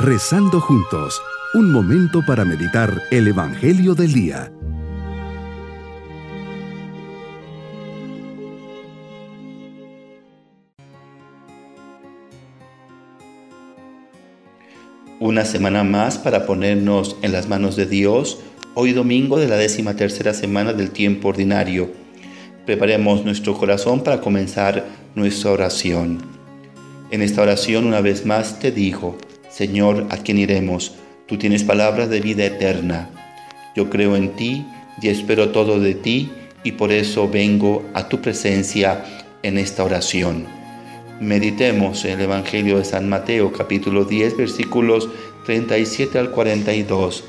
Rezando juntos, un momento para meditar el Evangelio del Día. Una semana más para ponernos en las manos de Dios, hoy domingo de la décima tercera semana del tiempo ordinario. Preparemos nuestro corazón para comenzar nuestra oración. En esta oración una vez más te digo, Señor, ¿a quién iremos? Tú tienes palabras de vida eterna. Yo creo en ti y espero todo de ti y por eso vengo a tu presencia en esta oración. Meditemos en el Evangelio de San Mateo capítulo 10 versículos 37 al 42.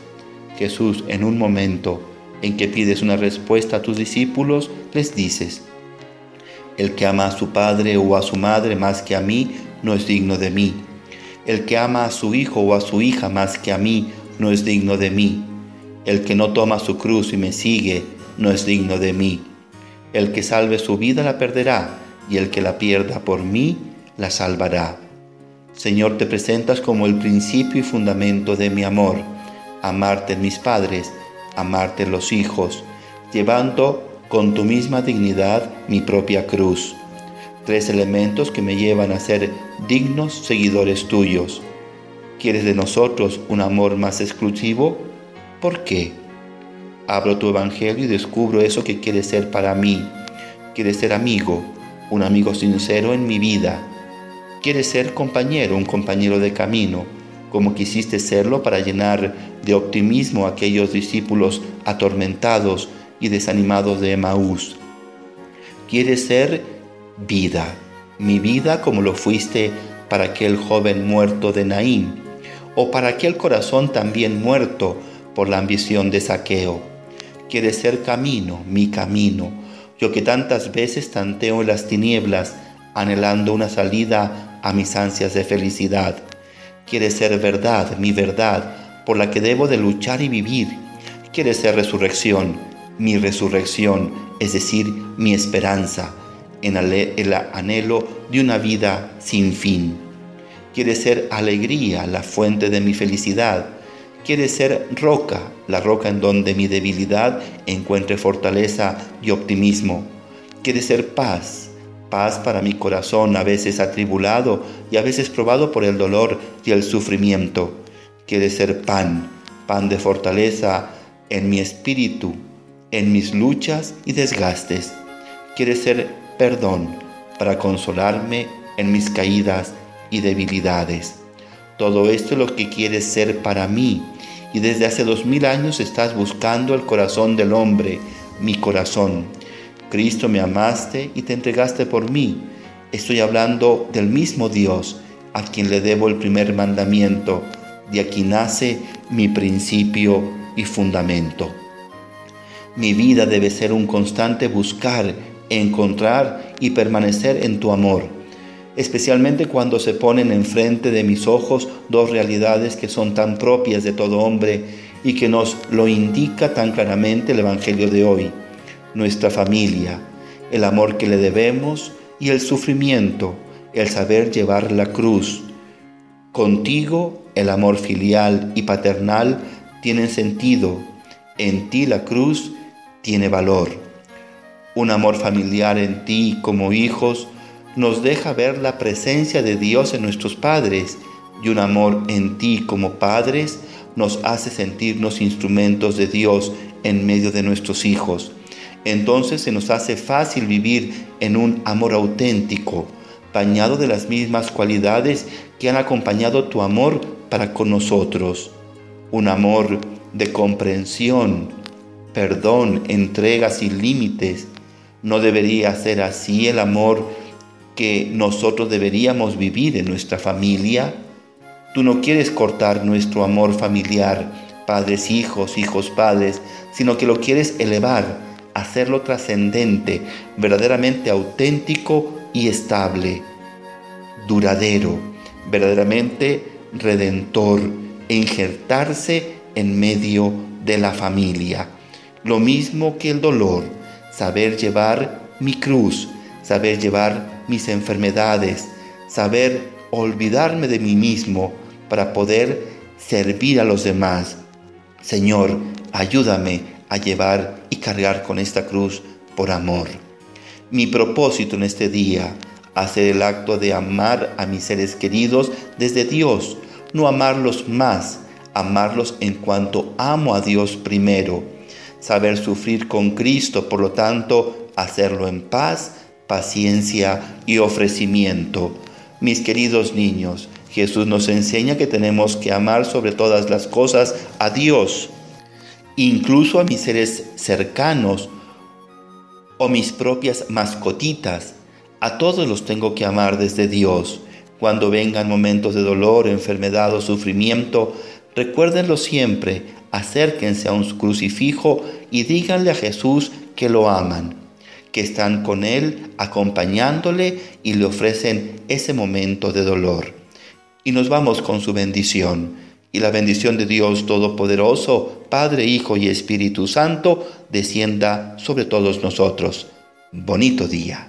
Jesús en un momento en que pides una respuesta a tus discípulos, les dices, el que ama a su padre o a su madre más que a mí, no es digno de mí. El que ama a su hijo o a su hija más que a mí no es digno de mí. El que no toma su cruz y me sigue no es digno de mí. El que salve su vida la perderá y el que la pierda por mí la salvará. Señor, te presentas como el principio y fundamento de mi amor, amarte mis padres, amarte los hijos, llevando con tu misma dignidad mi propia cruz tres elementos que me llevan a ser dignos seguidores tuyos. ¿Quieres de nosotros un amor más exclusivo? ¿Por qué? Abro tu evangelio y descubro eso que quieres ser para mí. Quieres ser amigo, un amigo sincero en mi vida. Quieres ser compañero, un compañero de camino, como quisiste serlo para llenar de optimismo a aquellos discípulos atormentados y desanimados de Emaús. Quieres ser vida, mi vida como lo fuiste para aquel joven muerto de Naín, o para aquel corazón también muerto por la ambición de saqueo. Quiere ser camino, mi camino, yo que tantas veces tanteo en las tinieblas, anhelando una salida a mis ansias de felicidad. Quiere ser verdad, mi verdad, por la que debo de luchar y vivir. Quiere ser resurrección, mi resurrección, es decir, mi esperanza en el anhelo de una vida sin fin. Quiere ser alegría, la fuente de mi felicidad. Quiere ser roca, la roca en donde mi debilidad encuentre fortaleza y optimismo. Quiere ser paz, paz para mi corazón a veces atribulado y a veces probado por el dolor y el sufrimiento. Quiere ser pan, pan de fortaleza en mi espíritu, en mis luchas y desgastes. Quiere ser perdón para consolarme en mis caídas y debilidades. Todo esto es lo que quieres ser para mí y desde hace dos mil años estás buscando el corazón del hombre, mi corazón. Cristo me amaste y te entregaste por mí. Estoy hablando del mismo Dios a quien le debo el primer mandamiento, de aquí nace mi principio y fundamento. Mi vida debe ser un constante buscar encontrar y permanecer en tu amor, especialmente cuando se ponen enfrente de mis ojos dos realidades que son tan propias de todo hombre y que nos lo indica tan claramente el Evangelio de hoy, nuestra familia, el amor que le debemos y el sufrimiento, el saber llevar la cruz. Contigo el amor filial y paternal tienen sentido, en ti la cruz tiene valor un amor familiar en ti como hijos, nos deja ver la presencia de Dios en nuestros padres y un amor en ti como padres nos hace sentirnos instrumentos de Dios en medio de nuestros hijos. Entonces se nos hace fácil vivir en un amor auténtico, bañado de las mismas cualidades que han acompañado tu amor para con nosotros. Un amor de comprensión, perdón, entrega sin límites, no debería ser así el amor que nosotros deberíamos vivir en nuestra familia. Tú no quieres cortar nuestro amor familiar, padres, hijos, hijos, padres, sino que lo quieres elevar, hacerlo trascendente, verdaderamente auténtico y estable, duradero, verdaderamente redentor, e injertarse en medio de la familia. Lo mismo que el dolor saber llevar mi cruz, saber llevar mis enfermedades, saber olvidarme de mí mismo para poder servir a los demás. Señor, ayúdame a llevar y cargar con esta cruz por amor. Mi propósito en este día, hacer el acto de amar a mis seres queridos desde Dios, no amarlos más, amarlos en cuanto amo a Dios primero. Saber sufrir con Cristo, por lo tanto, hacerlo en paz, paciencia y ofrecimiento. Mis queridos niños, Jesús nos enseña que tenemos que amar sobre todas las cosas a Dios, incluso a mis seres cercanos o mis propias mascotitas. A todos los tengo que amar desde Dios. Cuando vengan momentos de dolor, enfermedad o sufrimiento, recuérdenlo siempre, acérquense a un crucifijo y díganle a Jesús que lo aman que están con Él acompañándole y le ofrecen ese momento de dolor. Y nos vamos con su bendición. Y la bendición de Dios Todopoderoso, Padre, Hijo y Espíritu Santo, descienda sobre todos nosotros. Bonito día.